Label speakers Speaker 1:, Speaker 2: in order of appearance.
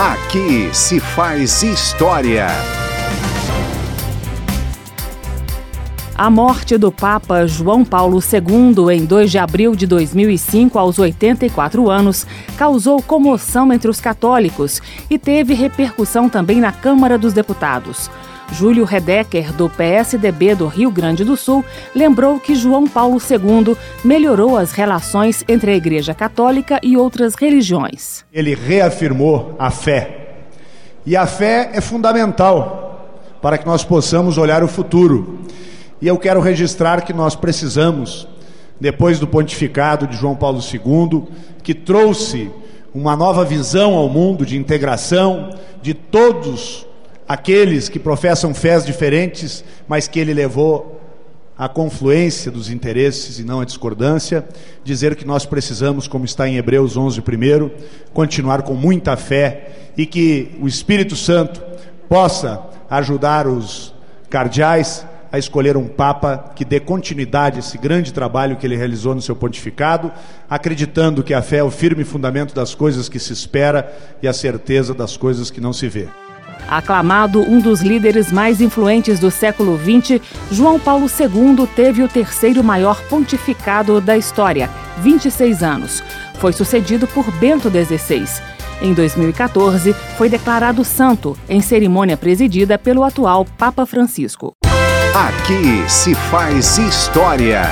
Speaker 1: Aqui se faz história.
Speaker 2: A morte do Papa João Paulo II em 2 de abril de 2005, aos 84 anos, causou comoção entre os católicos e teve repercussão também na Câmara dos Deputados. Júlio Redecker, do PSDB do Rio Grande do Sul, lembrou que João Paulo II melhorou as relações entre a Igreja Católica e outras religiões.
Speaker 3: Ele reafirmou a fé. E a fé é fundamental para que nós possamos olhar o futuro. E eu quero registrar que nós precisamos, depois do pontificado de João Paulo II, que trouxe uma nova visão ao mundo de integração de todos aqueles que professam fés diferentes, mas que ele levou à confluência dos interesses e não à discordância, dizer que nós precisamos, como está em Hebreus 11, primeiro, continuar com muita fé e que o Espírito Santo possa ajudar os cardeais a escolher um Papa que dê continuidade a esse grande trabalho que ele realizou no seu pontificado, acreditando que a fé é o firme fundamento das coisas que se espera e a certeza das coisas que não se vê.
Speaker 2: Aclamado um dos líderes mais influentes do século XX, João Paulo II teve o terceiro maior pontificado da história, 26 anos. Foi sucedido por Bento XVI. Em 2014, foi declarado santo, em cerimônia presidida pelo atual Papa Francisco.
Speaker 1: Aqui se faz história.